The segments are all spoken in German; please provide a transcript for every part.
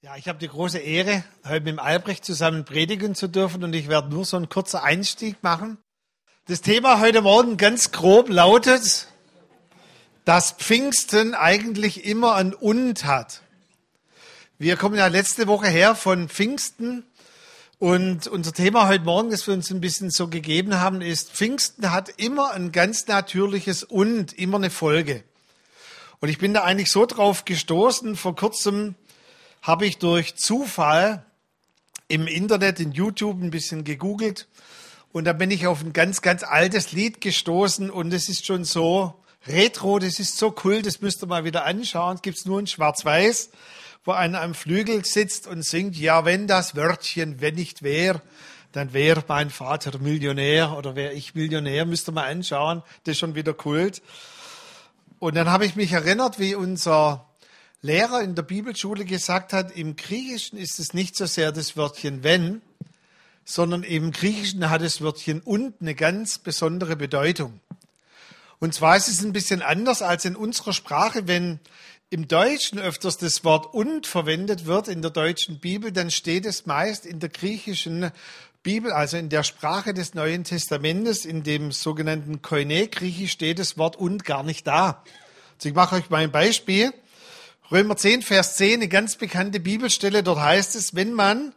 Ja, ich habe die große Ehre, heute mit Albrecht zusammen predigen zu dürfen und ich werde nur so einen kurzen Einstieg machen. Das Thema heute Morgen ganz grob lautet, dass Pfingsten eigentlich immer ein Und hat. Wir kommen ja letzte Woche her von Pfingsten und unser Thema heute Morgen, das wir uns ein bisschen so gegeben haben, ist, Pfingsten hat immer ein ganz natürliches Und, immer eine Folge. Und ich bin da eigentlich so drauf gestoßen, vor kurzem, habe ich durch Zufall im Internet, in YouTube ein bisschen gegoogelt und da bin ich auf ein ganz, ganz altes Lied gestoßen und es ist schon so retro, das ist so cool, das müsst ihr mal wieder anschauen. Gibt nur in Schwarz-Weiß, wo einer am Flügel sitzt und singt, ja, wenn das Wörtchen, wenn nicht wär, dann wäre mein Vater Millionär oder wäre ich Millionär, müsst ihr mal anschauen, das ist schon wieder Kult. Und dann habe ich mich erinnert, wie unser Lehrer in der Bibelschule gesagt hat, im Griechischen ist es nicht so sehr das Wörtchen wenn, sondern im Griechischen hat das Wörtchen und eine ganz besondere Bedeutung. Und zwar ist es ein bisschen anders als in unserer Sprache, wenn im Deutschen öfters das Wort und verwendet wird in der deutschen Bibel, dann steht es meist in der griechischen Bibel, also in der Sprache des Neuen Testamentes, in dem sogenannten Koine-Griechisch steht das Wort und gar nicht da. Also ich mache euch mal ein Beispiel. Römer 10, Vers 10, eine ganz bekannte Bibelstelle, dort heißt es, wenn man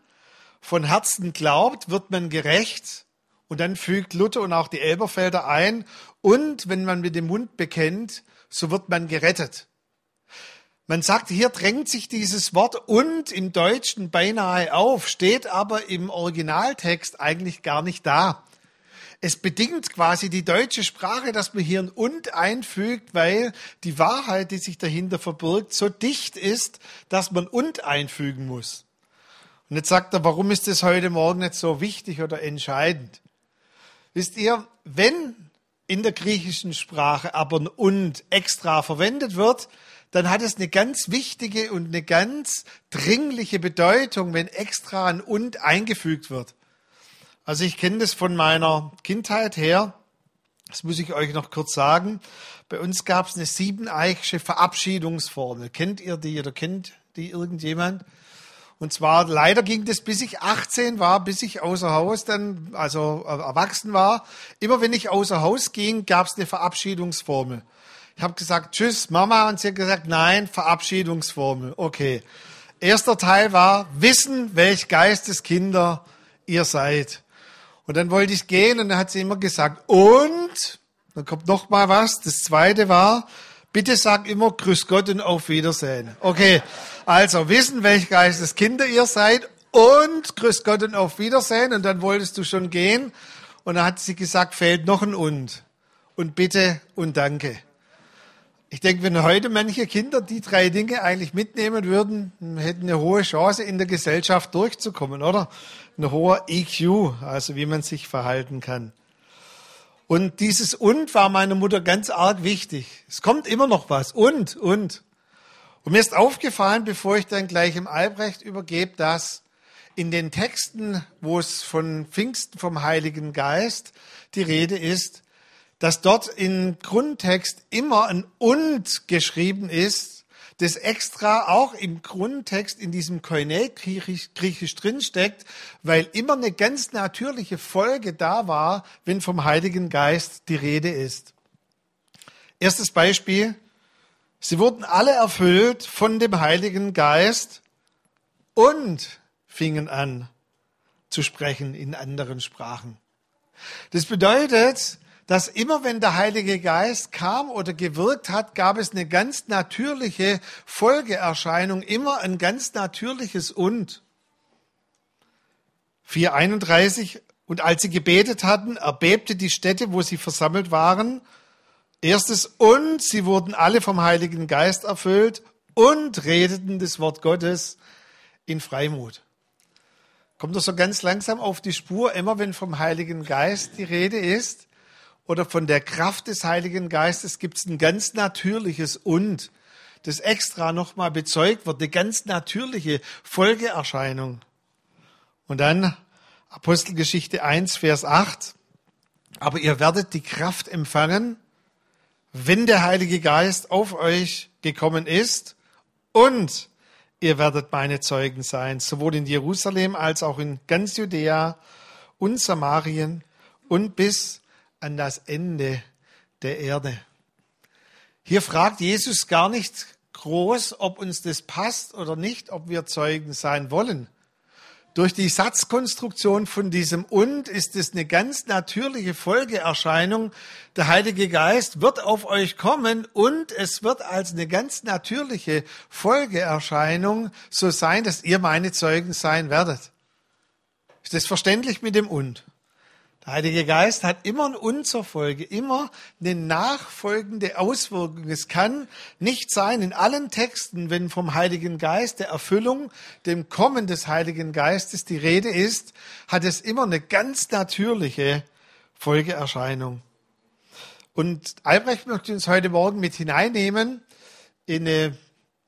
von Herzen glaubt, wird man gerecht. Und dann fügt Luther und auch die Elberfelder ein, und wenn man mit dem Mund bekennt, so wird man gerettet. Man sagt, hier drängt sich dieses Wort und im Deutschen beinahe auf, steht aber im Originaltext eigentlich gar nicht da es bedingt quasi die deutsche Sprache, dass man hier ein und einfügt, weil die Wahrheit, die sich dahinter verbirgt, so dicht ist, dass man und einfügen muss. Und jetzt sagt er, warum ist das heute Morgen nicht so wichtig oder entscheidend? Wisst ihr, wenn in der griechischen Sprache aber ein und extra verwendet wird, dann hat es eine ganz wichtige und eine ganz dringliche Bedeutung, wenn extra ein und eingefügt wird. Also ich kenne das von meiner Kindheit her. Das muss ich euch noch kurz sagen. Bei uns gab es eine siebeneichsche Verabschiedungsformel. Kennt ihr die oder kennt die irgendjemand? Und zwar, leider ging das, bis ich 18 war, bis ich außer Haus dann, also äh, erwachsen war. Immer wenn ich außer Haus ging, gab es eine Verabschiedungsformel. Ich habe gesagt, tschüss, Mama, und sie hat gesagt, nein, Verabschiedungsformel. Okay. Erster Teil war, wissen, welch Geisteskinder ihr seid. Und dann wollte ich gehen und dann hat sie immer gesagt, und, dann kommt noch mal was. Das zweite war, bitte sag immer Grüß Gott und auf Wiedersehen. Okay, also wissen, welch Geistes Kinder ihr seid und Grüß Gott und auf Wiedersehen. Und dann wolltest du schon gehen. Und dann hat sie gesagt, fehlt noch ein und. Und bitte und danke. Ich denke, wenn heute manche Kinder die drei Dinge eigentlich mitnehmen würden, hätten eine hohe Chance, in der Gesellschaft durchzukommen, oder? Ein hoher EQ, also wie man sich verhalten kann. Und dieses und war meiner Mutter ganz arg wichtig. Es kommt immer noch was. Und, und. Und mir ist aufgefallen, bevor ich dann gleich im Albrecht übergebe, dass in den Texten, wo es von Pfingsten vom Heiligen Geist die Rede ist, dass dort im Grundtext immer ein und geschrieben ist, das extra auch im Grundtext in diesem Koine griechisch drinsteckt, weil immer eine ganz natürliche Folge da war, wenn vom Heiligen Geist die Rede ist. Erstes Beispiel. Sie wurden alle erfüllt von dem Heiligen Geist und fingen an zu sprechen in anderen Sprachen. Das bedeutet, dass immer wenn der Heilige Geist kam oder gewirkt hat, gab es eine ganz natürliche Folgeerscheinung, immer ein ganz natürliches Und. 431 und als sie gebetet hatten, erbebte die Stätte, wo sie versammelt waren. Erstes und sie wurden alle vom Heiligen Geist erfüllt und redeten das Wort Gottes in Freimut. Kommt doch so ganz langsam auf die Spur, immer wenn vom Heiligen Geist die Rede ist, oder von der Kraft des Heiligen Geistes gibt es ein ganz natürliches und, das extra nochmal bezeugt wird, eine ganz natürliche Folgeerscheinung. Und dann Apostelgeschichte 1, Vers 8. Aber ihr werdet die Kraft empfangen, wenn der Heilige Geist auf euch gekommen ist und ihr werdet meine Zeugen sein, sowohl in Jerusalem als auch in ganz Judäa und Samarien und bis an das Ende der Erde. Hier fragt Jesus gar nicht groß, ob uns das passt oder nicht, ob wir Zeugen sein wollen. Durch die Satzkonstruktion von diesem und ist es eine ganz natürliche Folgeerscheinung. Der Heilige Geist wird auf euch kommen und es wird als eine ganz natürliche Folgeerscheinung so sein, dass ihr meine Zeugen sein werdet. Ist das verständlich mit dem und? Der Heilige Geist hat immer ein Und immer eine nachfolgende Auswirkung. Es kann nicht sein, in allen Texten, wenn vom Heiligen Geist, der Erfüllung, dem Kommen des Heiligen Geistes die Rede ist, hat es immer eine ganz natürliche Folgeerscheinung. Und Albrecht möchte uns heute Morgen mit hineinnehmen in eine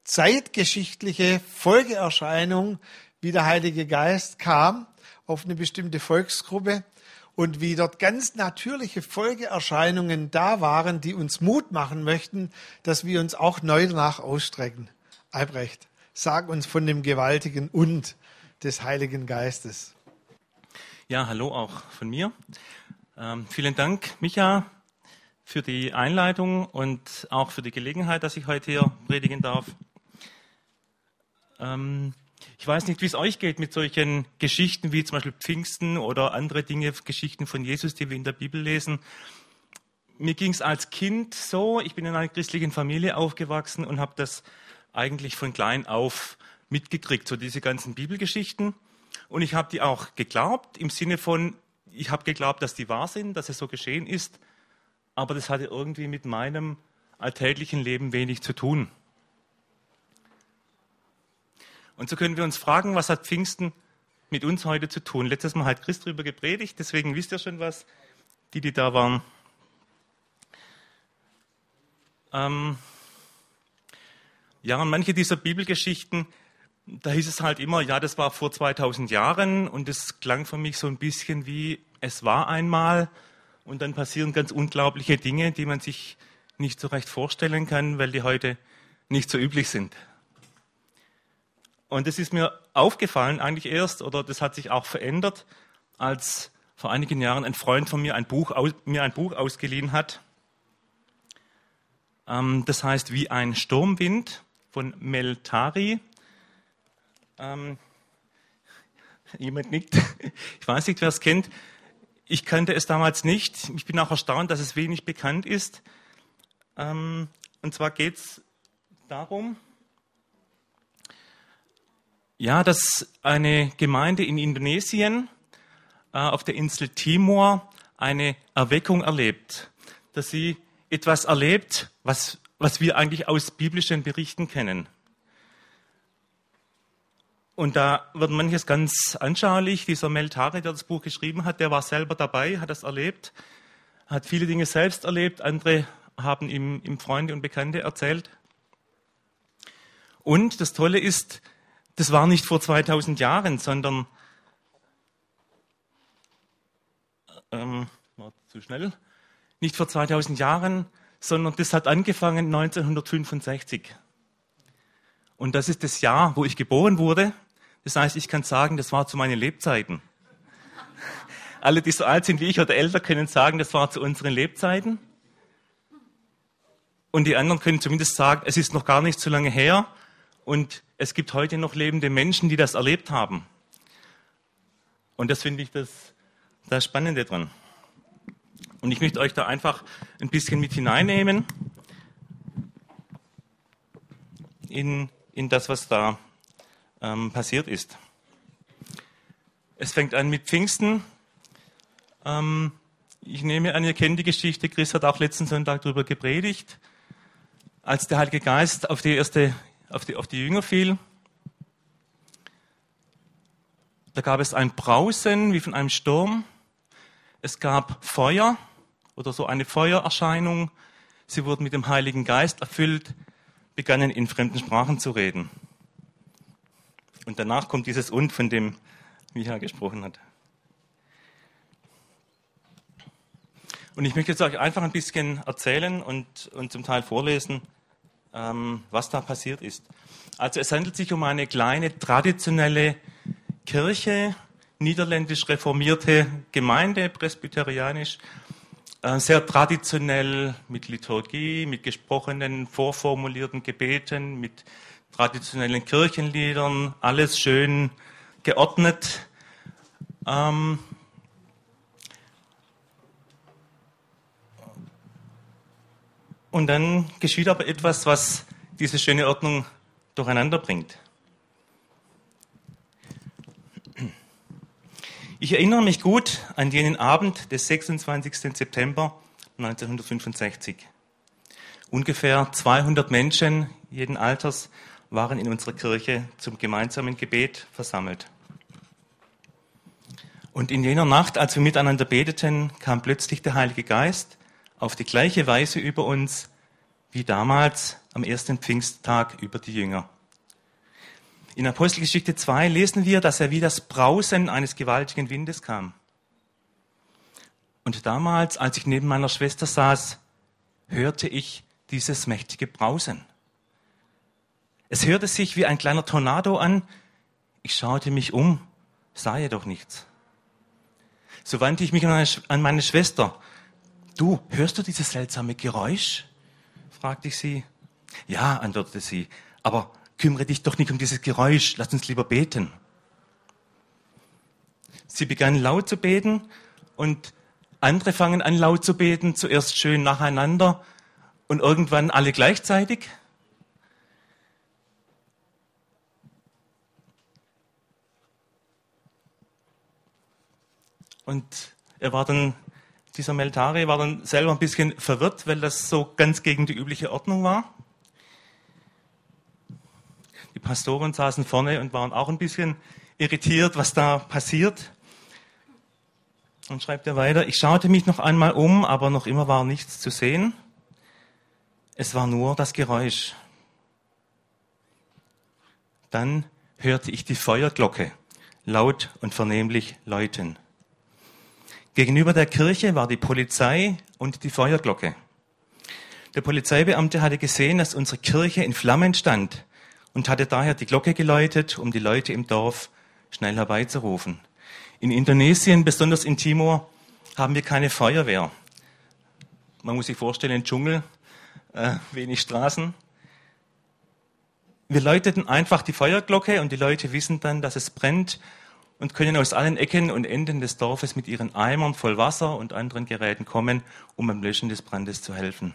zeitgeschichtliche Folgeerscheinung, wie der Heilige Geist kam auf eine bestimmte Volksgruppe und wie dort ganz natürliche Folgeerscheinungen da waren, die uns Mut machen möchten, dass wir uns auch neu danach ausstrecken. Albrecht, sag uns von dem gewaltigen Und des Heiligen Geistes. Ja, hallo auch von mir. Ähm, vielen Dank, Micha, für die Einleitung und auch für die Gelegenheit, dass ich heute hier predigen darf. Ähm, ich weiß nicht, wie es euch geht mit solchen Geschichten wie zum Beispiel Pfingsten oder andere Dinge, Geschichten von Jesus, die wir in der Bibel lesen. Mir ging es als Kind so, ich bin in einer christlichen Familie aufgewachsen und habe das eigentlich von klein auf mitgekriegt, so diese ganzen Bibelgeschichten. Und ich habe die auch geglaubt, im Sinne von, ich habe geglaubt, dass die wahr sind, dass es so geschehen ist, aber das hatte irgendwie mit meinem alltäglichen Leben wenig zu tun. Und so können wir uns fragen, was hat Pfingsten mit uns heute zu tun? Letztes Mal hat Christ darüber gepredigt, deswegen wisst ihr schon was, die, die da waren. Ähm ja, und manche dieser Bibelgeschichten, da hieß es halt immer, ja, das war vor 2000 Jahren und es klang für mich so ein bisschen wie, es war einmal und dann passieren ganz unglaubliche Dinge, die man sich nicht so recht vorstellen kann, weil die heute nicht so üblich sind. Und das ist mir aufgefallen eigentlich erst, oder das hat sich auch verändert, als vor einigen Jahren ein Freund von mir ein Buch, mir ein Buch ausgeliehen hat. Ähm, das heißt Wie ein Sturmwind von Mel Tari. Ähm, jemand nickt. Ich weiß nicht, wer es kennt. Ich kannte es damals nicht. Ich bin auch erstaunt, dass es wenig bekannt ist. Ähm, und zwar geht es darum, ja, dass eine Gemeinde in Indonesien äh, auf der Insel Timor eine Erweckung erlebt, dass sie etwas erlebt, was, was wir eigentlich aus biblischen Berichten kennen. Und da wird manches ganz anschaulich. Dieser Meltari, der das Buch geschrieben hat, der war selber dabei, hat das erlebt, hat viele Dinge selbst erlebt, andere haben ihm, ihm Freunde und Bekannte erzählt. Und das Tolle ist, das war nicht vor 2000 Jahren, sondern ähm, war zu schnell, nicht vor 2000 Jahren, sondern das hat angefangen 1965. Und das ist das Jahr, wo ich geboren wurde. Das heißt, ich kann sagen, das war zu meinen Lebzeiten. Alle, die so alt sind wie ich oder älter, können sagen, das war zu unseren Lebzeiten. Und die anderen können zumindest sagen, es ist noch gar nicht so lange her. Und es gibt heute noch lebende Menschen, die das erlebt haben. Und das finde ich das, das Spannende dran. Und ich möchte euch da einfach ein bisschen mit hineinnehmen in, in das, was da ähm, passiert ist. Es fängt an mit Pfingsten. Ähm, ich nehme an, ihr kennt die Geschichte. Chris hat auch letzten Sonntag darüber gepredigt. Als der Heilige Geist auf die erste auf die, auf die Jünger fiel. Da gab es ein Brausen wie von einem Sturm. Es gab Feuer oder so eine Feuererscheinung. Sie wurden mit dem Heiligen Geist erfüllt, begannen in fremden Sprachen zu reden. Und danach kommt dieses Und, von dem Micha gesprochen hat. Und ich möchte jetzt euch einfach ein bisschen erzählen und, und zum Teil vorlesen, ähm, was da passiert ist. Also es handelt sich um eine kleine traditionelle Kirche, niederländisch reformierte Gemeinde, presbyterianisch, äh, sehr traditionell mit Liturgie, mit gesprochenen, vorformulierten Gebeten, mit traditionellen Kirchenliedern, alles schön geordnet. Ähm, und dann geschieht aber etwas, was diese schöne Ordnung durcheinander bringt. Ich erinnere mich gut an jenen Abend des 26. September 1965. Ungefähr 200 Menschen jeden Alters waren in unserer Kirche zum gemeinsamen Gebet versammelt. Und in jener Nacht, als wir miteinander beteten, kam plötzlich der Heilige Geist auf die gleiche Weise über uns wie damals am ersten Pfingsttag über die Jünger. In Apostelgeschichte 2 lesen wir, dass er wie das Brausen eines gewaltigen Windes kam. Und damals, als ich neben meiner Schwester saß, hörte ich dieses mächtige Brausen. Es hörte sich wie ein kleiner Tornado an. Ich schaute mich um, sah jedoch nichts. So wandte ich mich an meine Schwester. Du, hörst du dieses seltsame Geräusch? fragte ich sie. Ja, antwortete sie, aber kümmere dich doch nicht um dieses Geräusch, lass uns lieber beten. Sie begann laut zu beten und andere fangen an laut zu beten, zuerst schön nacheinander und irgendwann alle gleichzeitig. Und er war dann, dieser Meltari war dann selber ein bisschen verwirrt, weil das so ganz gegen die übliche Ordnung war. Die Pastoren saßen vorne und waren auch ein bisschen irritiert, was da passiert. Und schreibt er weiter, ich schaute mich noch einmal um, aber noch immer war nichts zu sehen. Es war nur das Geräusch. Dann hörte ich die Feuerglocke laut und vernehmlich läuten. Gegenüber der Kirche war die Polizei und die Feuerglocke. Der Polizeibeamte hatte gesehen, dass unsere Kirche in Flammen stand und hatte daher die Glocke geläutet, um die Leute im Dorf schnell herbeizurufen. In Indonesien, besonders in Timor, haben wir keine Feuerwehr. Man muss sich vorstellen, Dschungel, äh, wenig Straßen. Wir läuteten einfach die Feuerglocke und die Leute wissen dann, dass es brennt und können aus allen Ecken und Enden des Dorfes mit ihren Eimern voll Wasser und anderen Geräten kommen, um beim Löschen des Brandes zu helfen.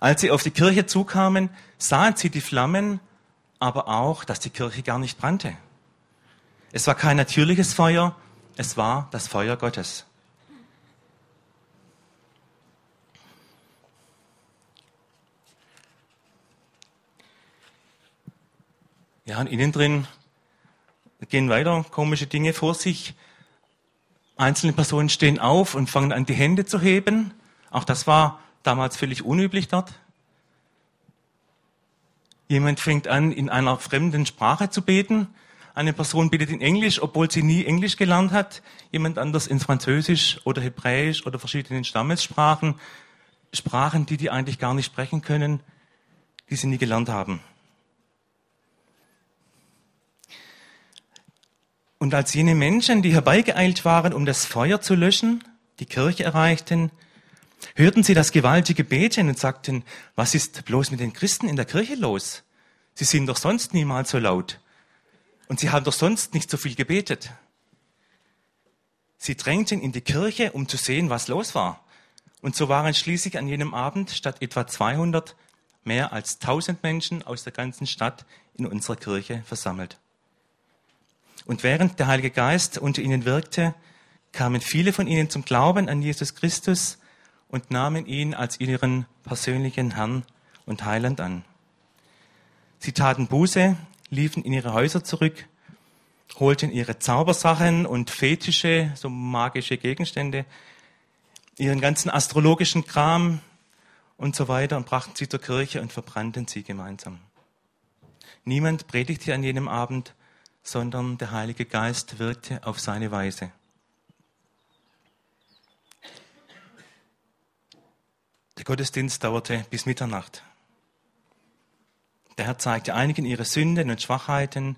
Als sie auf die Kirche zukamen, sahen sie die Flammen, aber auch, dass die Kirche gar nicht brannte. Es war kein natürliches Feuer, es war das Feuer Gottes. Ja, und innen drin gehen weiter komische Dinge vor sich. Einzelne Personen stehen auf und fangen an, die Hände zu heben. Auch das war damals völlig unüblich dort. Jemand fängt an, in einer fremden Sprache zu beten. Eine Person betet in Englisch, obwohl sie nie Englisch gelernt hat. Jemand anders in Französisch oder Hebräisch oder verschiedenen Stammessprachen. Sprachen, die die eigentlich gar nicht sprechen können, die sie nie gelernt haben. Und als jene Menschen, die herbeigeeilt waren, um das Feuer zu löschen, die Kirche erreichten, hörten sie das gewaltige Beten und sagten, was ist bloß mit den Christen in der Kirche los? Sie sind doch sonst niemals so laut. Und sie haben doch sonst nicht so viel gebetet. Sie drängten in die Kirche, um zu sehen, was los war. Und so waren schließlich an jenem Abend statt etwa 200 mehr als 1000 Menschen aus der ganzen Stadt in unserer Kirche versammelt. Und während der Heilige Geist unter ihnen wirkte, kamen viele von ihnen zum Glauben an Jesus Christus und nahmen ihn als ihren persönlichen Herrn und Heiland an. Sie taten Buße, liefen in ihre Häuser zurück, holten ihre Zaubersachen und Fetische, so magische Gegenstände, ihren ganzen astrologischen Kram und so weiter und brachten sie zur Kirche und verbrannten sie gemeinsam. Niemand predigte an jenem Abend, sondern der Heilige Geist wirkte auf seine Weise. Der Gottesdienst dauerte bis Mitternacht. Der Herr zeigte einigen ihre Sünden und Schwachheiten.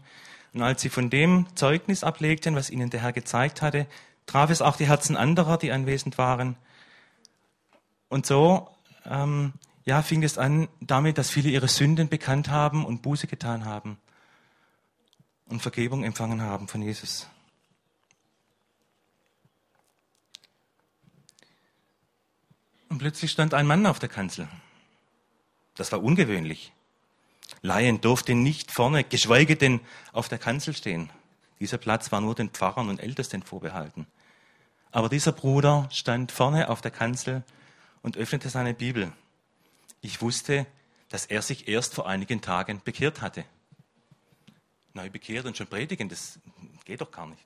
Und als sie von dem Zeugnis ablegten, was ihnen der Herr gezeigt hatte, traf es auch die Herzen anderer, die anwesend waren. Und so ähm, ja, fing es an damit, dass viele ihre Sünden bekannt haben und Buße getan haben und Vergebung empfangen haben von Jesus. Und plötzlich stand ein Mann auf der Kanzel. Das war ungewöhnlich. Laien durften nicht vorne, geschweige denn auf der Kanzel stehen. Dieser Platz war nur den Pfarrern und Ältesten vorbehalten. Aber dieser Bruder stand vorne auf der Kanzel und öffnete seine Bibel. Ich wusste, dass er sich erst vor einigen Tagen bekehrt hatte. Neu bekehrt und schon predigen, das geht doch gar nicht.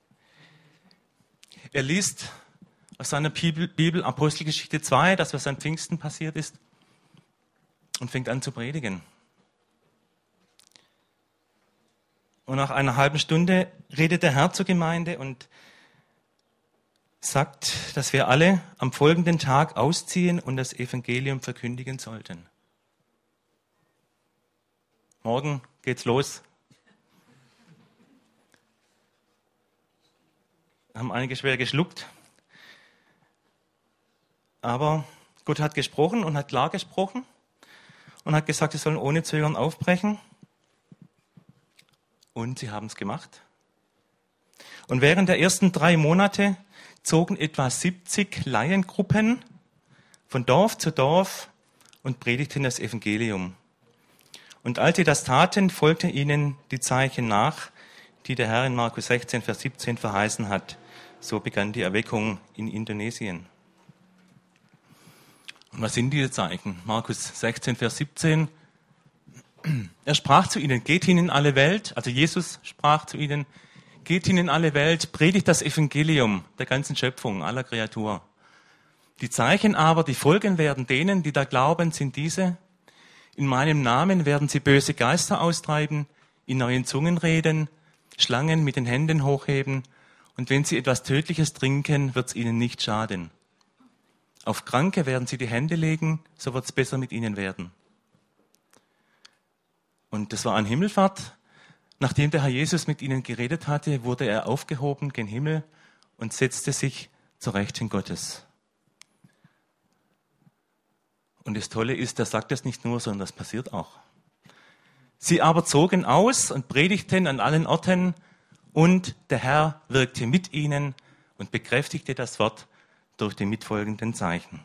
Er liest aus seiner Bibel, Apostelgeschichte 2, das was an Pfingsten passiert ist, und fängt an zu predigen. Und nach einer halben Stunde redet der Herr zur Gemeinde und sagt, dass wir alle am folgenden Tag ausziehen und das Evangelium verkündigen sollten. Morgen geht's los. Haben einige schwer geschluckt. Aber Gott hat gesprochen und hat klar gesprochen und hat gesagt, sie sollen ohne Zögern aufbrechen. Und sie haben es gemacht. Und während der ersten drei Monate zogen etwa 70 Laiengruppen von Dorf zu Dorf und predigten das Evangelium. Und als sie das taten, folgten ihnen die Zeichen nach, die der Herr in Markus 16, Vers 17 verheißen hat. So begann die Erweckung in Indonesien. Und was sind diese Zeichen? Markus 16, Vers 17. Er sprach zu ihnen, geht hin in alle Welt, also Jesus sprach zu ihnen, geht hin in alle Welt, predigt das Evangelium der ganzen Schöpfung, aller Kreatur. Die Zeichen aber, die folgen werden denen, die da glauben, sind diese. In meinem Namen werden sie böse Geister austreiben, in neuen Zungen reden, Schlangen mit den Händen hochheben, und wenn sie etwas Tödliches trinken, wird es ihnen nicht schaden. Auf Kranke werden sie die Hände legen, so wird es besser mit ihnen werden. Und das war an Himmelfahrt. Nachdem der Herr Jesus mit ihnen geredet hatte, wurde er aufgehoben gen Himmel und setzte sich zur Rechten Gottes. Und das Tolle ist, er sagt das nicht nur, sondern das passiert auch. Sie aber zogen aus und predigten an allen Orten, und der Herr wirkte mit ihnen und bekräftigte das Wort durch die mitfolgenden Zeichen.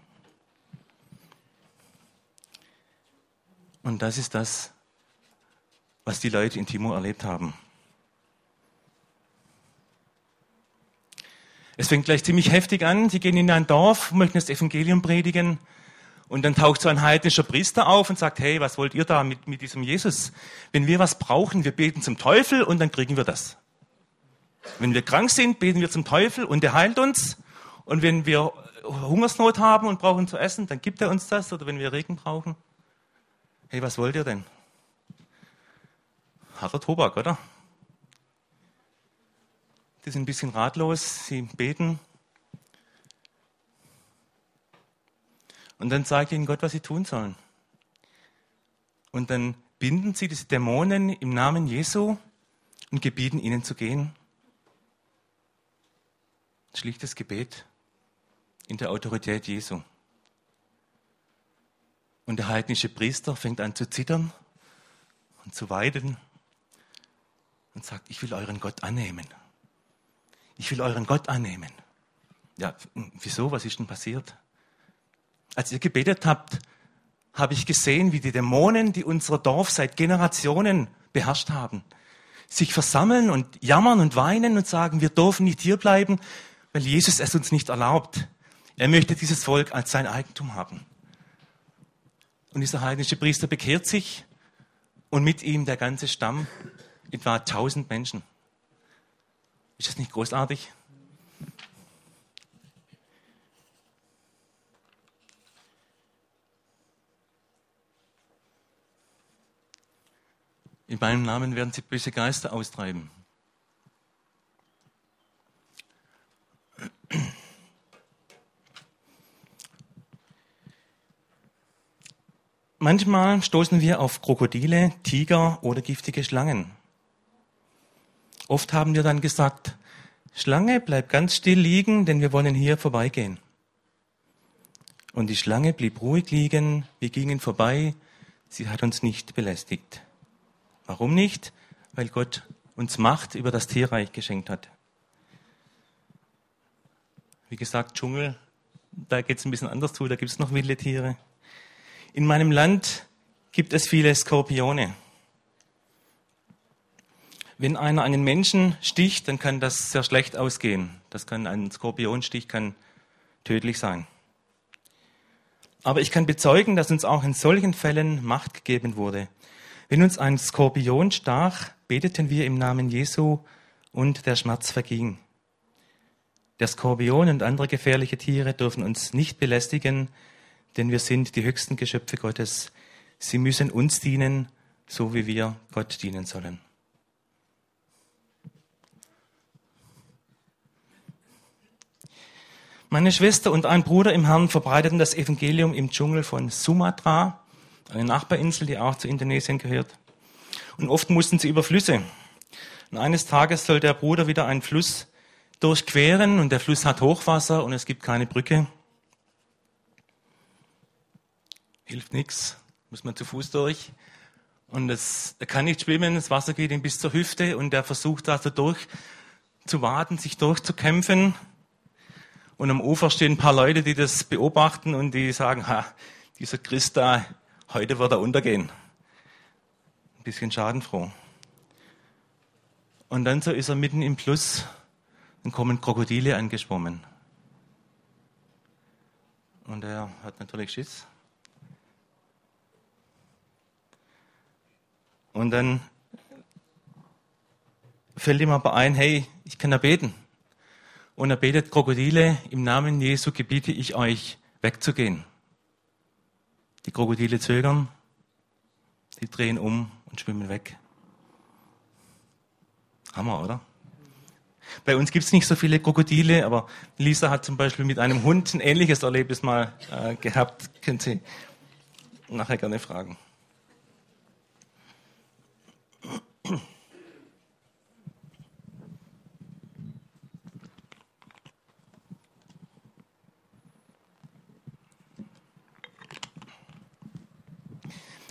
Und das ist das, was die Leute in Timor erlebt haben. Es fängt gleich ziemlich heftig an. Sie gehen in ein Dorf, möchten das Evangelium predigen. Und dann taucht so ein heidnischer Priester auf und sagt, hey, was wollt ihr da mit, mit diesem Jesus? Wenn wir was brauchen, wir beten zum Teufel und dann kriegen wir das. Wenn wir krank sind, beten wir zum Teufel und der heilt uns. Und wenn wir Hungersnot haben und brauchen zu essen, dann gibt er uns das. Oder wenn wir Regen brauchen. Hey, was wollt ihr denn? Harter Tobak, oder? Die sind ein bisschen ratlos, sie beten. Und dann sagt ihnen Gott, was sie tun sollen. Und dann binden sie diese Dämonen im Namen Jesu und gebieten ihnen zu gehen. Schlichtes Gebet in der Autorität Jesu. Und der heidnische Priester fängt an zu zittern und zu weiden und sagt, ich will euren Gott annehmen. Ich will euren Gott annehmen. Ja, wieso? Was ist denn passiert? Als ihr gebetet habt, habe ich gesehen, wie die Dämonen, die unser Dorf seit Generationen beherrscht haben, sich versammeln und jammern und weinen und sagen, wir dürfen nicht hier bleiben, weil Jesus es uns nicht erlaubt. Er möchte dieses Volk als sein Eigentum haben. Und dieser heidnische Priester bekehrt sich und mit ihm der ganze Stamm, etwa 1000 Menschen. Ist das nicht großartig? In meinem Namen werden sie böse Geister austreiben. Manchmal stoßen wir auf Krokodile, Tiger oder giftige Schlangen. Oft haben wir dann gesagt, Schlange, bleib ganz still liegen, denn wir wollen hier vorbeigehen. Und die Schlange blieb ruhig liegen, wir gingen vorbei, sie hat uns nicht belästigt. Warum nicht? Weil Gott uns Macht über das Tierreich geschenkt hat. Wie gesagt, Dschungel, da geht es ein bisschen anders zu, da gibt es noch wilde Tiere. In meinem Land gibt es viele Skorpione. Wenn einer einen Menschen sticht, dann kann das sehr schlecht ausgehen. Das kann ein Skorpionstich kann tödlich sein. Aber ich kann bezeugen, dass uns auch in solchen Fällen Macht gegeben wurde. Wenn uns ein Skorpion stach, beteten wir im Namen Jesu und der Schmerz verging. Der Skorpion und andere gefährliche Tiere dürfen uns nicht belästigen, denn wir sind die höchsten Geschöpfe Gottes. Sie müssen uns dienen, so wie wir Gott dienen sollen. Meine Schwester und ein Bruder im Herrn verbreiteten das Evangelium im Dschungel von Sumatra, eine Nachbarinsel, die auch zu Indonesien gehört. Und oft mussten sie über Flüsse. Und eines Tages soll der Bruder wieder einen Fluss durchqueren und der Fluss hat Hochwasser und es gibt keine Brücke. hilft nichts, muss man zu Fuß durch. Und es, er kann nicht schwimmen, das Wasser geht ihm bis zur Hüfte und er versucht da so durch zu warten, sich durchzukämpfen. Und am Ufer stehen ein paar Leute, die das beobachten und die sagen, ha, dieser Christ da, heute wird er untergehen. Ein bisschen schadenfroh. Und dann so ist er mitten im Fluss, dann kommen Krokodile angeschwommen. Und er hat natürlich Schiss. Und dann fällt ihm aber ein, hey, ich kann ja beten. Und er betet, Krokodile, im Namen Jesu gebiete ich euch, wegzugehen. Die Krokodile zögern, die drehen um und schwimmen weg. Hammer, oder? Bei uns gibt es nicht so viele Krokodile, aber Lisa hat zum Beispiel mit einem Hund ein ähnliches Erlebnis mal äh, gehabt. Können Sie nachher gerne fragen.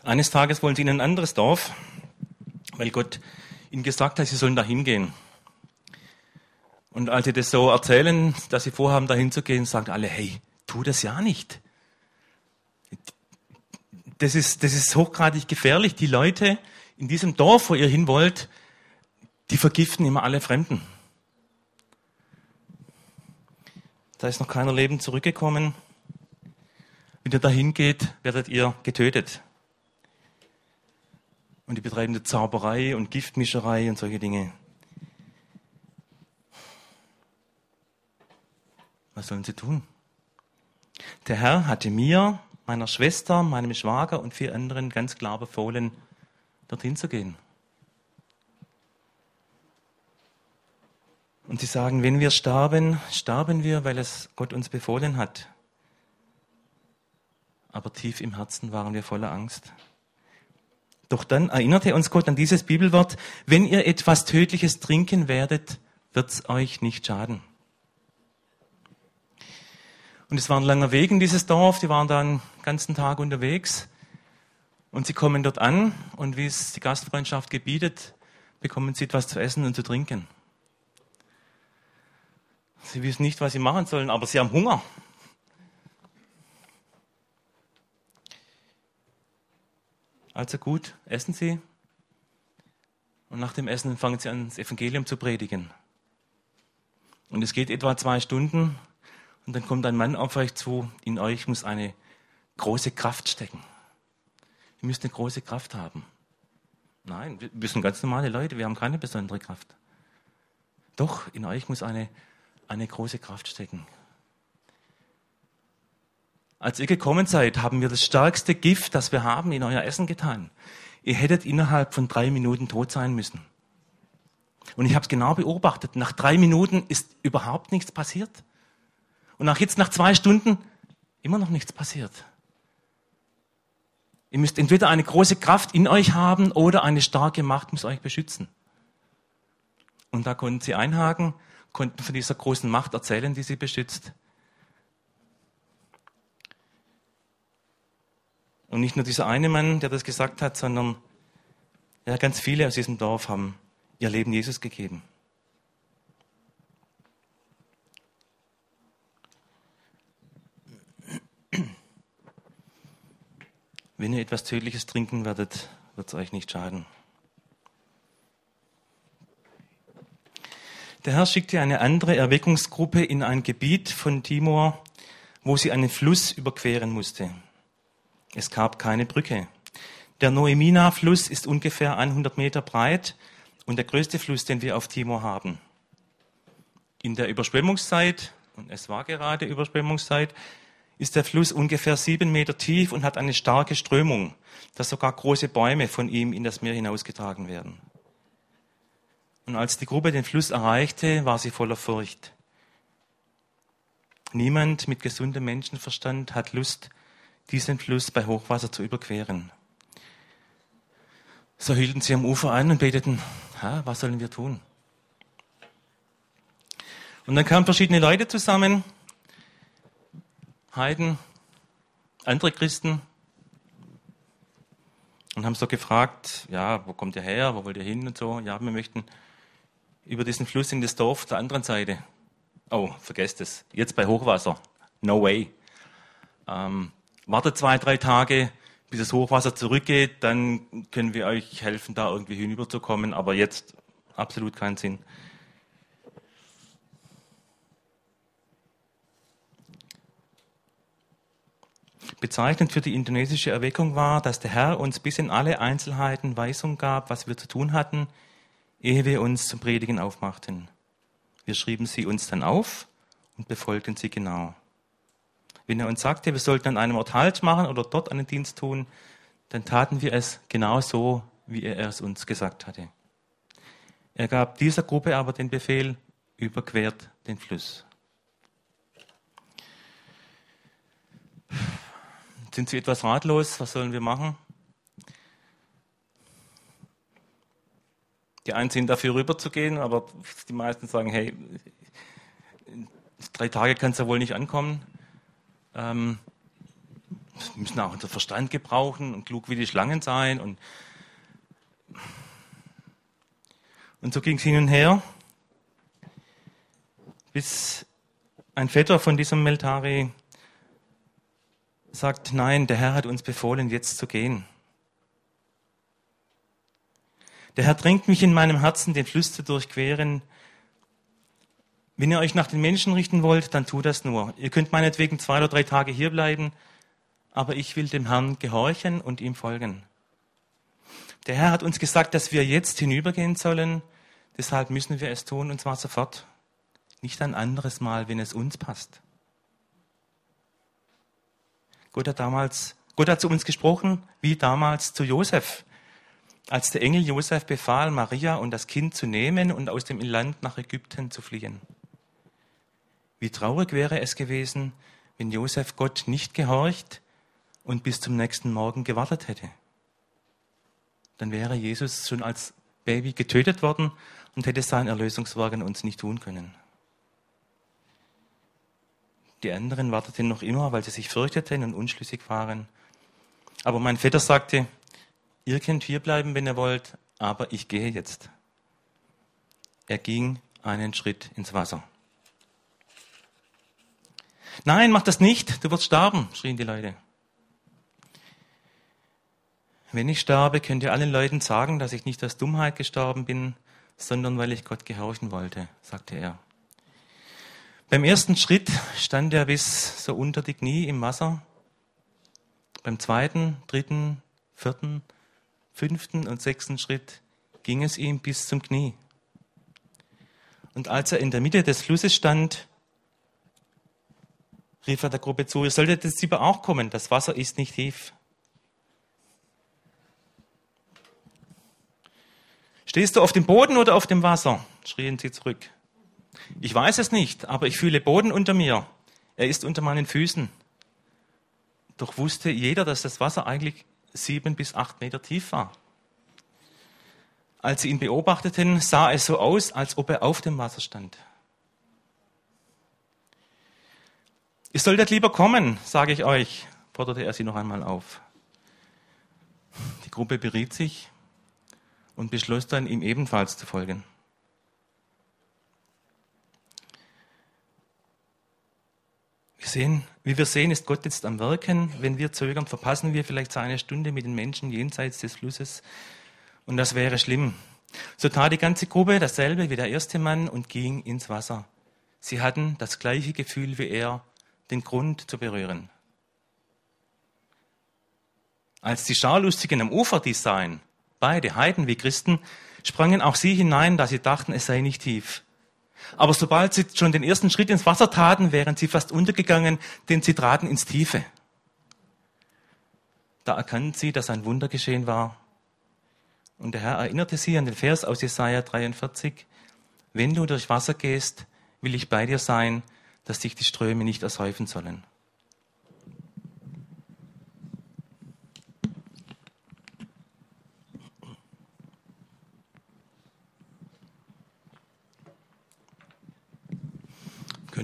Eines Tages wollen sie in ein anderes Dorf, weil Gott ihnen gesagt hat, sie sollen da hingehen. Und als sie das so erzählen, dass sie vorhaben, da hinzugehen, sagen alle, hey, tu das ja nicht. Das ist, das ist hochgradig gefährlich. Die Leute in diesem Dorf, wo ihr hin wollt, die vergiften immer alle Fremden. Da ist noch keiner Leben zurückgekommen. Wenn ihr dahin geht, werdet ihr getötet. Und die betreiben eine Zauberei und Giftmischerei und solche Dinge. Was sollen sie tun? Der Herr hatte mir, meiner Schwester, meinem Schwager und vier anderen ganz klar befohlen, dorthin zu gehen. Und sie sagen, wenn wir sterben, sterben wir, weil es Gott uns befohlen hat. Aber tief im Herzen waren wir voller Angst. Doch dann erinnerte uns Gott an dieses Bibelwort, wenn ihr etwas Tödliches trinken werdet, wird's euch nicht schaden. Und es war ein langer Weg in dieses Dorf, die waren da einen ganzen Tag unterwegs. Und sie kommen dort an und wie es die Gastfreundschaft gebietet, bekommen sie etwas zu essen und zu trinken. Sie wissen nicht, was sie machen sollen, aber sie haben Hunger. Also gut, essen Sie. Und nach dem Essen fangen Sie an, das Evangelium zu predigen. Und es geht etwa zwei Stunden und dann kommt ein Mann auf euch zu, in euch muss eine große Kraft stecken. Ihr müsst eine große Kraft haben. Nein, wir sind ganz normale Leute, wir haben keine besondere Kraft. Doch, in euch muss eine, eine große Kraft stecken. Als ihr gekommen seid, haben wir das stärkste Gift, das wir haben, in euer Essen getan. Ihr hättet innerhalb von drei Minuten tot sein müssen. Und ich habe es genau beobachtet. Nach drei Minuten ist überhaupt nichts passiert. Und nach jetzt nach zwei Stunden immer noch nichts passiert. Ihr müsst entweder eine große Kraft in euch haben oder eine starke Macht muss euch beschützen. Und da konnten sie einhaken, konnten von dieser großen Macht erzählen, die sie beschützt. Und nicht nur dieser eine Mann, der das gesagt hat, sondern ja, ganz viele aus diesem Dorf haben ihr Leben Jesus gegeben. Wenn ihr etwas Tödliches trinken werdet, wird es euch nicht schaden. Der Herr schickte eine andere Erweckungsgruppe in ein Gebiet von Timor, wo sie einen Fluss überqueren musste. Es gab keine Brücke. Der Noemina-Fluss ist ungefähr 100 Meter breit und der größte Fluss, den wir auf Timor haben. In der Überschwemmungszeit, und es war gerade Überschwemmungszeit, ist der Fluss ungefähr sieben Meter tief und hat eine starke Strömung, dass sogar große Bäume von ihm in das Meer hinausgetragen werden. Und als die Gruppe den Fluss erreichte, war sie voller Furcht. Niemand mit gesundem Menschenverstand hat Lust, diesen Fluss bei Hochwasser zu überqueren. So hielten sie am Ufer an und beteten, was sollen wir tun? Und dann kamen verschiedene Leute zusammen, Heiden, andere Christen und haben so gefragt, ja, wo kommt ihr her, wo wollt ihr hin und so. Ja, wir möchten über diesen Fluss in das Dorf der anderen Seite. Oh, vergesst es. Jetzt bei Hochwasser. No way. Ähm, wartet zwei, drei Tage, bis das Hochwasser zurückgeht, dann können wir euch helfen, da irgendwie hinüberzukommen. Aber jetzt absolut keinen Sinn. Bezeichnend für die indonesische Erweckung war, dass der Herr uns bis in alle Einzelheiten Weisung gab, was wir zu tun hatten, ehe wir uns zum Predigen aufmachten. Wir schrieben sie uns dann auf und befolgten sie genau. Wenn er uns sagte, wir sollten an einem Ort Halt machen oder dort einen Dienst tun, dann taten wir es genau so, wie er es uns gesagt hatte. Er gab dieser Gruppe aber den Befehl, überquert den Fluss. Sind Sie etwas ratlos? Was sollen wir machen? Die einen sind dafür rüberzugehen, aber die meisten sagen, hey, drei Tage kann es ja wohl nicht ankommen. Ähm, wir müssen auch unser Verstand gebrauchen und klug wie die Schlangen sein. Und, und so ging es hin und her, bis ein Vetter von diesem Meltari sagt, nein, der Herr hat uns befohlen, jetzt zu gehen. Der Herr drängt mich in meinem Herzen, den Fluss zu durchqueren. Wenn ihr euch nach den Menschen richten wollt, dann tut das nur. Ihr könnt meinetwegen zwei oder drei Tage hier bleiben, aber ich will dem Herrn gehorchen und ihm folgen. Der Herr hat uns gesagt, dass wir jetzt hinübergehen sollen, deshalb müssen wir es tun, und zwar sofort. Nicht ein anderes Mal, wenn es uns passt. Gott hat damals, Gott hat zu uns gesprochen, wie damals zu Josef, als der Engel Josef befahl, Maria und das Kind zu nehmen und aus dem Land nach Ägypten zu fliehen. Wie traurig wäre es gewesen, wenn Josef Gott nicht gehorcht und bis zum nächsten Morgen gewartet hätte. Dann wäre Jesus schon als Baby getötet worden und hätte sein Erlösungswagen uns nicht tun können. Die anderen warteten noch immer, weil sie sich fürchteten und unschlüssig waren. Aber mein Vetter sagte, ihr könnt hier bleiben, wenn ihr wollt, aber ich gehe jetzt. Er ging einen Schritt ins Wasser. Nein, mach das nicht, du wirst sterben, schrien die Leute. Wenn ich sterbe, könnt ihr allen Leuten sagen, dass ich nicht aus Dummheit gestorben bin, sondern weil ich Gott gehorchen wollte, sagte er. Beim ersten Schritt stand er bis so unter die Knie im Wasser. Beim zweiten, dritten, vierten, fünften und sechsten Schritt ging es ihm bis zum Knie. Und als er in der Mitte des Flusses stand, rief er der Gruppe zu, ihr solltet jetzt lieber auch kommen, das Wasser ist nicht tief. Stehst du auf dem Boden oder auf dem Wasser? schrien sie zurück. Ich weiß es nicht, aber ich fühle Boden unter mir. Er ist unter meinen Füßen. Doch wusste jeder, dass das Wasser eigentlich sieben bis acht Meter tief war. Als sie ihn beobachteten, sah es so aus, als ob er auf dem Wasser stand. Ihr solltet lieber kommen, sage ich euch, forderte er sie noch einmal auf. Die Gruppe beriet sich und beschloss dann, ihm ebenfalls zu folgen. Wir sehen, wie wir sehen, ist Gott jetzt am Wirken. Wenn wir zögern, verpassen wir vielleicht seine Stunde mit den Menschen jenseits des Flusses. Und das wäre schlimm. So tat die ganze Gruppe dasselbe wie der erste Mann und ging ins Wasser. Sie hatten das gleiche Gefühl wie er, den Grund zu berühren. Als die Scharlustigen am Ufer dies sahen, beide Heiden wie Christen, sprangen auch sie hinein, da sie dachten, es sei nicht tief. Aber sobald sie schon den ersten Schritt ins Wasser taten, wären sie fast untergegangen, denn sie traten ins Tiefe. Da erkannten sie, dass ein Wunder geschehen war. Und der Herr erinnerte sie an den Vers aus Jesaja 43. Wenn du durch Wasser gehst, will ich bei dir sein, dass dich die Ströme nicht ersäufen sollen.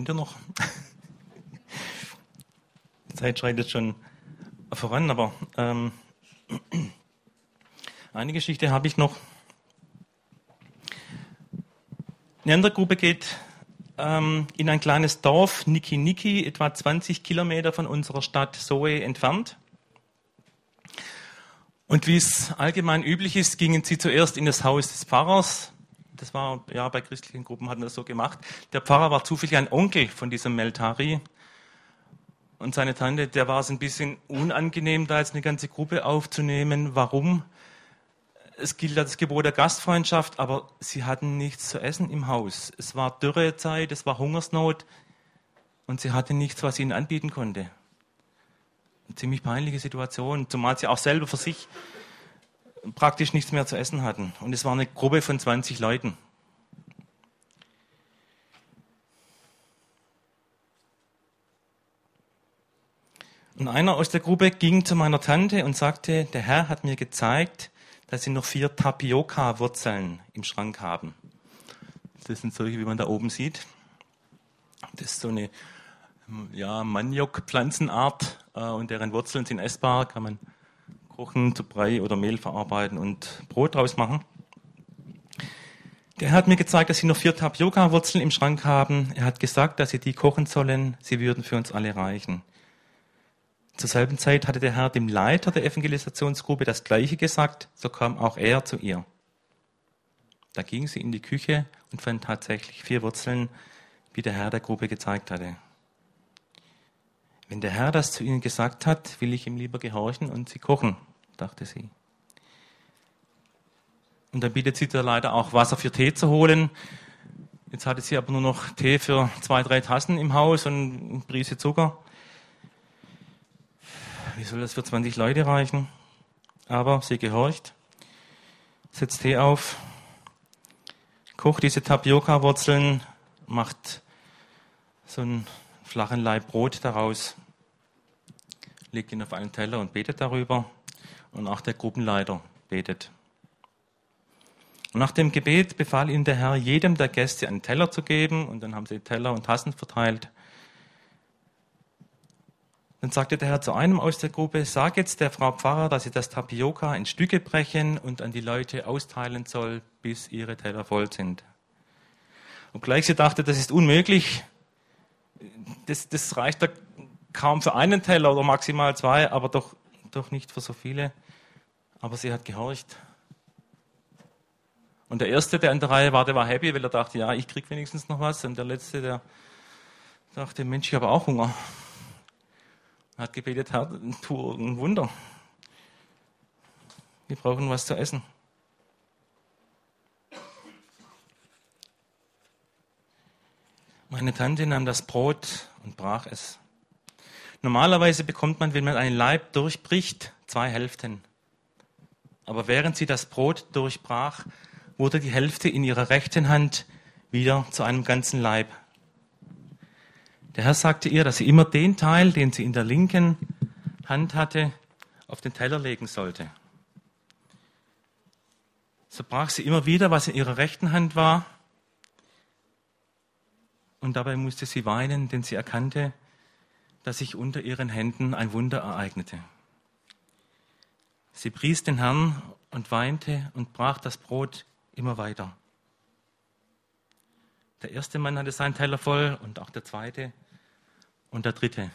Ihr noch? Die Zeit schreitet schon voran, aber ähm, eine Geschichte habe ich noch. Eine andere Gruppe geht ähm, in ein kleines Dorf, Niki Niki, etwa 20 Kilometer von unserer Stadt Soe entfernt. Und wie es allgemein üblich ist, gingen sie zuerst in das Haus des Pfarrers, das war, ja, bei christlichen Gruppen hatten das so gemacht. Der Pfarrer war zufällig ein Onkel von diesem Meltari. Und seine Tante, der war es ein bisschen unangenehm, da jetzt eine ganze Gruppe aufzunehmen. Warum? Es gilt das Gebot der Gastfreundschaft, aber sie hatten nichts zu essen im Haus. Es war Dürrezeit, es war Hungersnot und sie hatten nichts, was ihnen anbieten konnte. Eine ziemlich peinliche Situation, zumal sie auch selber für sich praktisch nichts mehr zu essen hatten. Und es war eine Gruppe von 20 Leuten. Und einer aus der Gruppe ging zu meiner Tante und sagte, der Herr hat mir gezeigt, dass sie noch vier Tapioca-Wurzeln im Schrank haben. Das sind solche, wie man da oben sieht. Das ist so eine ja, Maniok-Pflanzenart äh, und deren Wurzeln sind essbar, kann man kochen, zu Brei oder Mehl verarbeiten und Brot draus machen. Der hat mir gezeigt, dass sie noch vier Tapioca-Wurzeln im Schrank haben. Er hat gesagt, dass sie die kochen sollen. Sie würden für uns alle reichen. Zur selben Zeit hatte der Herr dem Leiter der Evangelisationsgruppe das Gleiche gesagt. So kam auch er zu ihr. Da ging sie in die Küche und fand tatsächlich vier Wurzeln, wie der Herr der Gruppe gezeigt hatte. Wenn der Herr das zu ihnen gesagt hat, will ich ihm lieber gehorchen und sie kochen, dachte sie. Und dann bietet sie da leider auch Wasser für Tee zu holen. Jetzt hatte sie aber nur noch Tee für zwei, drei Tassen im Haus und eine Prise Zucker. Wie soll das für 20 Leute reichen? Aber sie gehorcht, setzt Tee auf, kocht diese Tapioca-Wurzeln, macht so einen flachen Leib Brot daraus, legt ihn auf einen Teller und betet darüber. Und auch der Gruppenleiter betet. Und nach dem Gebet befahl ihnen der Herr, jedem der Gäste einen Teller zu geben. Und dann haben sie Teller und Tassen verteilt. Dann sagte der Herr zu einem aus der Gruppe, sag jetzt der Frau Pfarrer, dass sie das Tapioca in Stücke brechen und an die Leute austeilen soll, bis ihre Teller voll sind. Obgleich sie dachte, das ist unmöglich, das, das reicht da kaum für einen Teller oder maximal zwei, aber doch, doch nicht für so viele. Aber sie hat gehorcht. Und der Erste, der in der Reihe war, der war happy, weil er dachte, ja, ich krieg wenigstens noch was. Und der Letzte, der dachte, Mensch, ich habe auch Hunger. Er hat gebetet, Herr, tu ein Wunder. Wir brauchen was zu essen. Meine Tante nahm das Brot und brach es. Normalerweise bekommt man, wenn man einen Leib durchbricht, zwei Hälften. Aber während sie das Brot durchbrach, wurde die Hälfte in ihrer rechten Hand wieder zu einem ganzen Leib. Der Herr sagte ihr, dass sie immer den Teil, den sie in der linken Hand hatte, auf den Teller legen sollte. So brach sie immer wieder, was in ihrer rechten Hand war. Und dabei musste sie weinen, denn sie erkannte, dass sich unter ihren Händen ein Wunder ereignete. Sie pries den Herrn und weinte und brach das Brot immer weiter. Der erste Mann hatte seinen Teller voll und auch der zweite und der dritte.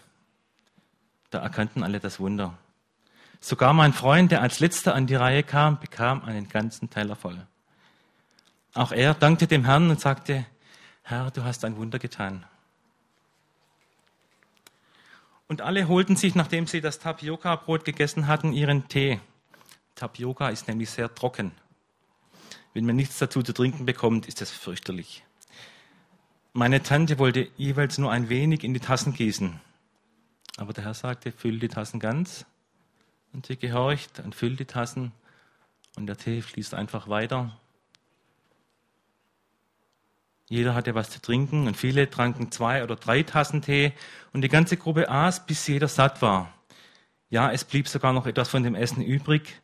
Da erkannten alle das Wunder. Sogar mein Freund, der als letzter an die Reihe kam, bekam einen ganzen Teller voll. Auch er dankte dem Herrn und sagte, Herr, du hast ein Wunder getan. Und alle holten sich, nachdem sie das Tapioca-Brot gegessen hatten, ihren Tee. Tapioca ist nämlich sehr trocken. Wenn man nichts dazu zu trinken bekommt, ist das fürchterlich. Meine Tante wollte jeweils nur ein wenig in die Tassen gießen. Aber der Herr sagte, füll die Tassen ganz. Und sie gehorcht und füllt die Tassen. Und der Tee fließt einfach weiter. Jeder hatte was zu trinken und viele tranken zwei oder drei Tassen Tee und die ganze Gruppe aß, bis jeder satt war. Ja, es blieb sogar noch etwas von dem Essen übrig,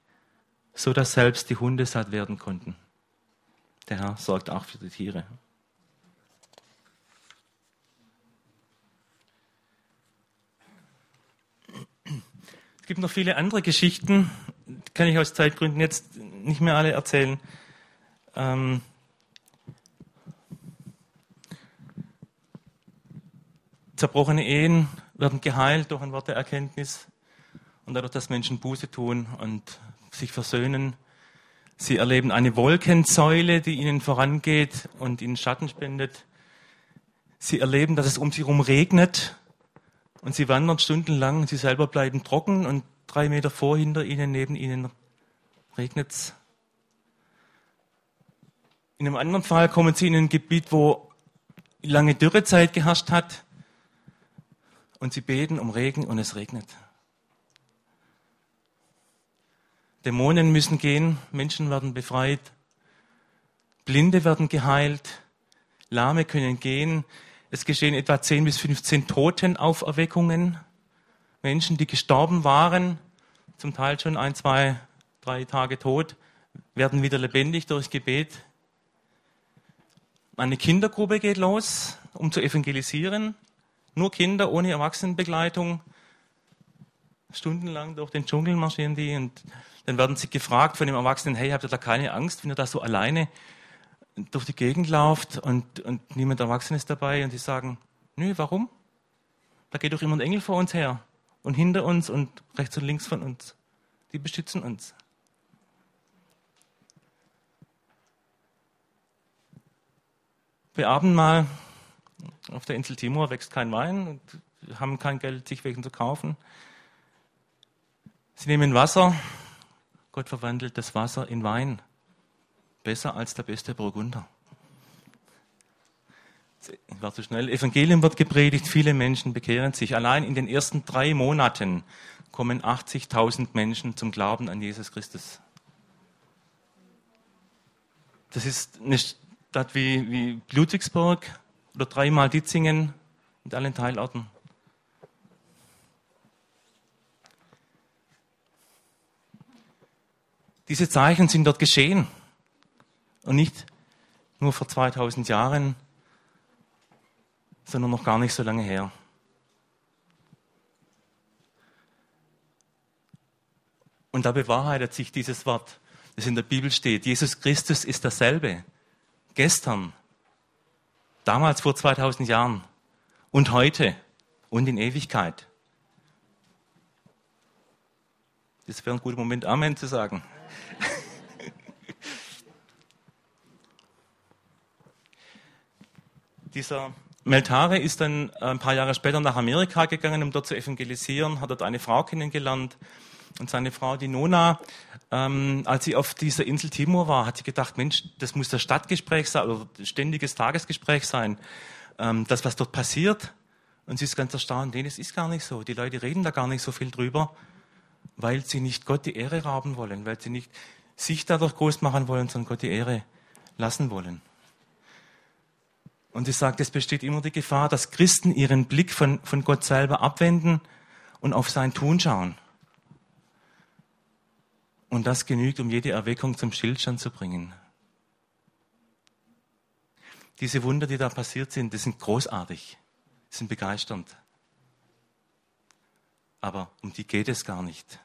so dass selbst die Hunde satt werden konnten. Der Herr sorgt auch für die Tiere. Es gibt noch viele andere Geschichten, kann ich aus Zeitgründen jetzt nicht mehr alle erzählen. Ähm, zerbrochene Ehen werden geheilt durch ein Wort der Erkenntnis und dadurch, dass Menschen Buße tun und sich versöhnen. Sie erleben eine Wolkensäule, die ihnen vorangeht und ihnen Schatten spendet. Sie erleben, dass es um sie herum regnet und sie wandern stundenlang. Sie selber bleiben trocken und drei Meter vor hinter ihnen, neben ihnen regnet's. In einem anderen Fall kommen sie in ein Gebiet, wo lange Dürrezeit geherrscht hat und sie beten um Regen und es regnet. Dämonen müssen gehen, Menschen werden befreit, Blinde werden geheilt, Lahme können gehen. Es geschehen etwa 10 bis 15 Totenauferweckungen. Menschen, die gestorben waren, zum Teil schon ein, zwei, drei Tage tot, werden wieder lebendig durch Gebet. Eine Kindergruppe geht los, um zu evangelisieren. Nur Kinder ohne Erwachsenenbegleitung. Stundenlang durch den Dschungel marschieren die und dann werden sie gefragt von dem Erwachsenen, hey, habt ihr da keine Angst, wenn ihr da so alleine durch die Gegend lauft und, und niemand Erwachsenes dabei? Und die sagen, nö, warum? Da geht doch immer ein Engel vor uns her und hinter uns und rechts und links von uns. Die beschützen uns. Bei Abendmahl auf der Insel Timor wächst kein Wein und haben kein Geld, sich wegen zu kaufen. Sie nehmen Wasser. Gott verwandelt das Wasser in Wein. Besser als der beste Burgunder. Ich war zu schnell. Evangelium wird gepredigt, viele Menschen bekehren sich. Allein in den ersten drei Monaten kommen 80.000 Menschen zum Glauben an Jesus Christus. Das ist eine Stadt wie, wie Ludwigsburg, oder dreimal Ditzingen mit allen Teilorten. Diese Zeichen sind dort geschehen und nicht nur vor 2000 Jahren, sondern noch gar nicht so lange her. Und da bewahrheitet sich dieses Wort, das in der Bibel steht. Jesus Christus ist dasselbe. Gestern, Damals vor 2000 Jahren und heute und in Ewigkeit. Das wäre ein guter Moment, Amen zu sagen. Dieser Meltare ist dann ein paar Jahre später nach Amerika gegangen, um dort zu evangelisieren, hat dort eine Frau kennengelernt. Und seine Frau, die Nona, ähm, als sie auf dieser Insel Timor war, hat sie gedacht, Mensch, das muss das Stadtgespräch sein oder ständiges Tagesgespräch sein, ähm, das, was dort passiert. Und sie ist ganz erstaunt, nee, das ist gar nicht so. Die Leute reden da gar nicht so viel drüber, weil sie nicht Gott die Ehre rauben wollen, weil sie nicht sich dadurch groß machen wollen, sondern Gott die Ehre lassen wollen. Und sie sagt, es besteht immer die Gefahr, dass Christen ihren Blick von, von Gott selber abwenden und auf sein Tun schauen. Und das genügt, um jede Erweckung zum Stillstand zu bringen. Diese Wunder, die da passiert sind, die sind großartig, sind begeisternd. Aber um die geht es gar nicht.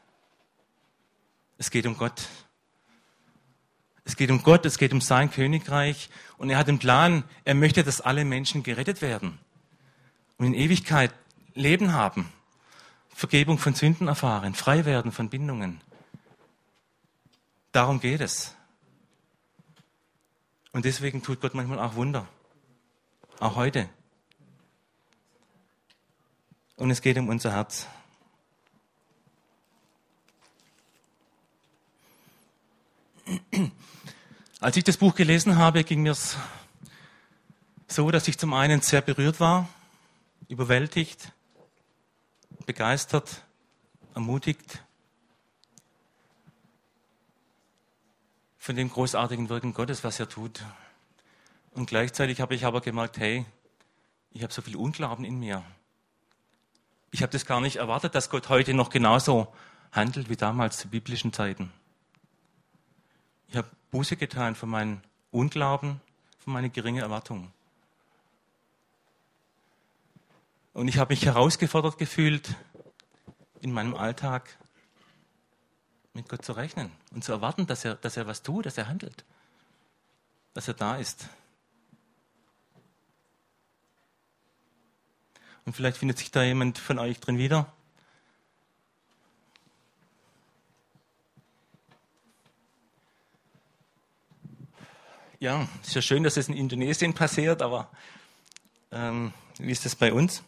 Es geht um Gott. Es geht um Gott, es geht um sein Königreich und er hat einen Plan. Er möchte, dass alle Menschen gerettet werden und in Ewigkeit Leben haben, Vergebung von Sünden erfahren, frei werden von Bindungen. Darum geht es. Und deswegen tut Gott manchmal auch Wunder. Auch heute. Und es geht um unser Herz. Als ich das Buch gelesen habe, ging mir es so, dass ich zum einen sehr berührt war, überwältigt, begeistert, ermutigt von dem großartigen Wirken Gottes, was er tut. Und gleichzeitig habe ich aber gemerkt, hey, ich habe so viel Unglauben in mir. Ich habe das gar nicht erwartet, dass Gott heute noch genauso handelt wie damals zu biblischen Zeiten. Ich habe Buße getan von meinem Unglauben, von meinen geringen Erwartungen. Und ich habe mich herausgefordert gefühlt, in meinem Alltag mit Gott zu rechnen und zu erwarten, dass er, dass er was tut, dass er handelt, dass er da ist. Und vielleicht findet sich da jemand von euch drin wieder. Ja, ist ja schön, dass es in Indonesien passiert, aber ähm, wie ist das bei uns?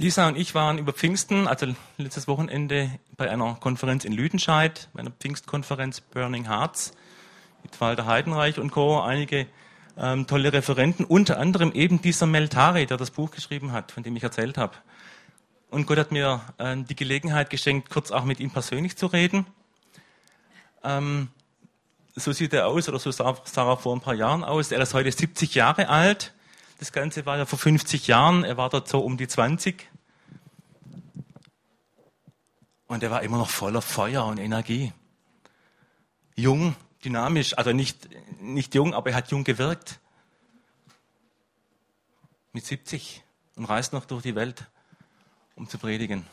Lisa und ich waren über Pfingsten, also letztes Wochenende, bei einer Konferenz in Lüdenscheid, bei einer Pfingstkonferenz Burning Hearts mit Walter Heidenreich und Co. Einige ähm, tolle Referenten, unter anderem eben dieser Meltari, der das Buch geschrieben hat, von dem ich erzählt habe. Und Gott hat mir äh, die Gelegenheit geschenkt, kurz auch mit ihm persönlich zu reden. Ähm, so sieht er aus, oder so sah, sah er vor ein paar Jahren aus. Er ist heute 70 Jahre alt. Das Ganze war ja vor 50 Jahren. Er war dort so um die 20. Und er war immer noch voller Feuer und Energie. Jung, dynamisch, also nicht, nicht jung, aber er hat jung gewirkt. Mit 70 und reist noch durch die Welt, um zu predigen.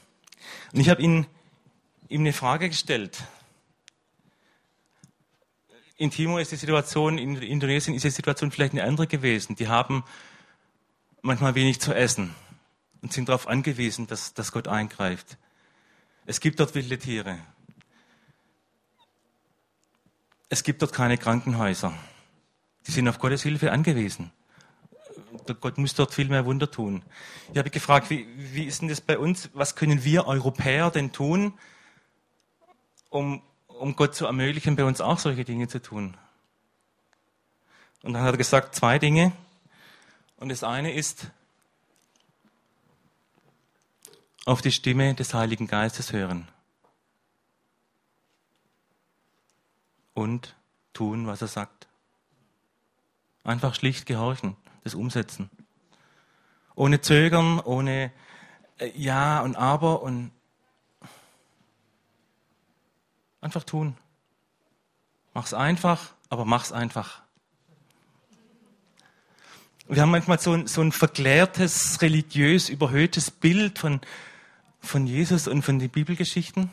Und ich habe ihm eine Frage gestellt in Timor ist die Situation, in Indonesien ist die Situation vielleicht eine andere gewesen. Die haben manchmal wenig zu essen und sind darauf angewiesen, dass, dass Gott eingreift. Es gibt dort wilde Tiere. Es gibt dort keine Krankenhäuser. Die sind auf Gottes Hilfe angewiesen. Gott muss dort viel mehr Wunder tun. Ich habe gefragt, wie, wie ist denn das bei uns? Was können wir Europäer denn tun, um um Gott zu ermöglichen, bei uns auch solche Dinge zu tun. Und dann hat er gesagt, zwei Dinge. Und das eine ist, auf die Stimme des Heiligen Geistes hören. Und tun, was er sagt. Einfach schlicht gehorchen, das umsetzen. Ohne Zögern, ohne äh, Ja und Aber und Einfach tun. Mach's einfach, aber mach's einfach. Wir haben manchmal so ein, so ein verklärtes, religiös überhöhtes Bild von, von Jesus und von den Bibelgeschichten.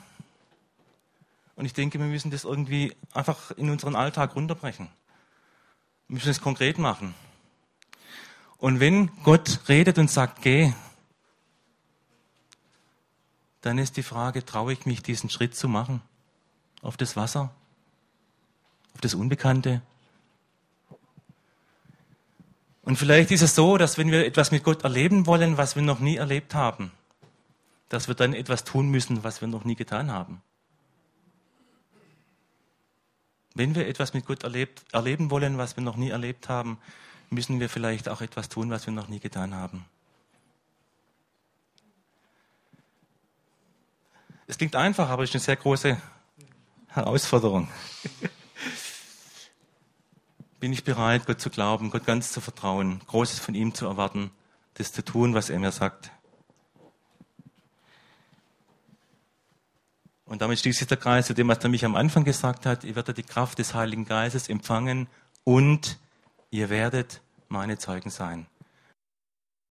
Und ich denke, wir müssen das irgendwie einfach in unseren Alltag runterbrechen. Wir müssen es konkret machen. Und wenn Gott redet und sagt, geh, dann ist die Frage, traue ich mich, diesen Schritt zu machen? auf das Wasser, auf das Unbekannte. Und vielleicht ist es so, dass wenn wir etwas mit Gott erleben wollen, was wir noch nie erlebt haben, dass wir dann etwas tun müssen, was wir noch nie getan haben. Wenn wir etwas mit Gott erlebt, erleben wollen, was wir noch nie erlebt haben, müssen wir vielleicht auch etwas tun, was wir noch nie getan haben. Es klingt einfach, aber es ist eine sehr große Herausforderung. Bin ich bereit, Gott zu glauben, Gott ganz zu vertrauen, Großes von ihm zu erwarten, das zu tun, was er mir sagt. Und damit schließt sich der Kreis zu dem, was er mich am Anfang gesagt hat. Ihr werdet die Kraft des Heiligen Geistes empfangen und ihr werdet meine Zeugen sein.